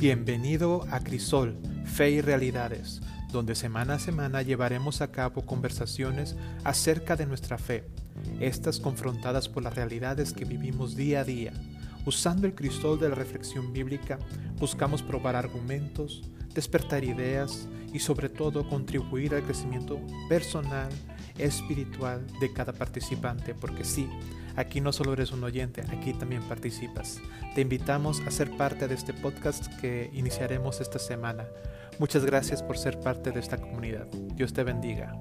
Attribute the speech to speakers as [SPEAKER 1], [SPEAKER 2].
[SPEAKER 1] Bienvenido a Crisol, Fe y Realidades, donde semana a semana llevaremos a cabo conversaciones acerca de nuestra fe, estas confrontadas por las realidades que vivimos día a día. Usando el crisol de la reflexión bíblica, buscamos probar argumentos, despertar ideas y sobre todo contribuir al crecimiento personal, espiritual de cada participante, porque sí, aquí no solo eres un oyente, aquí también participas. Te invitamos a ser parte de este podcast que iniciaremos esta semana. Muchas gracias por ser parte de esta comunidad. Dios te bendiga.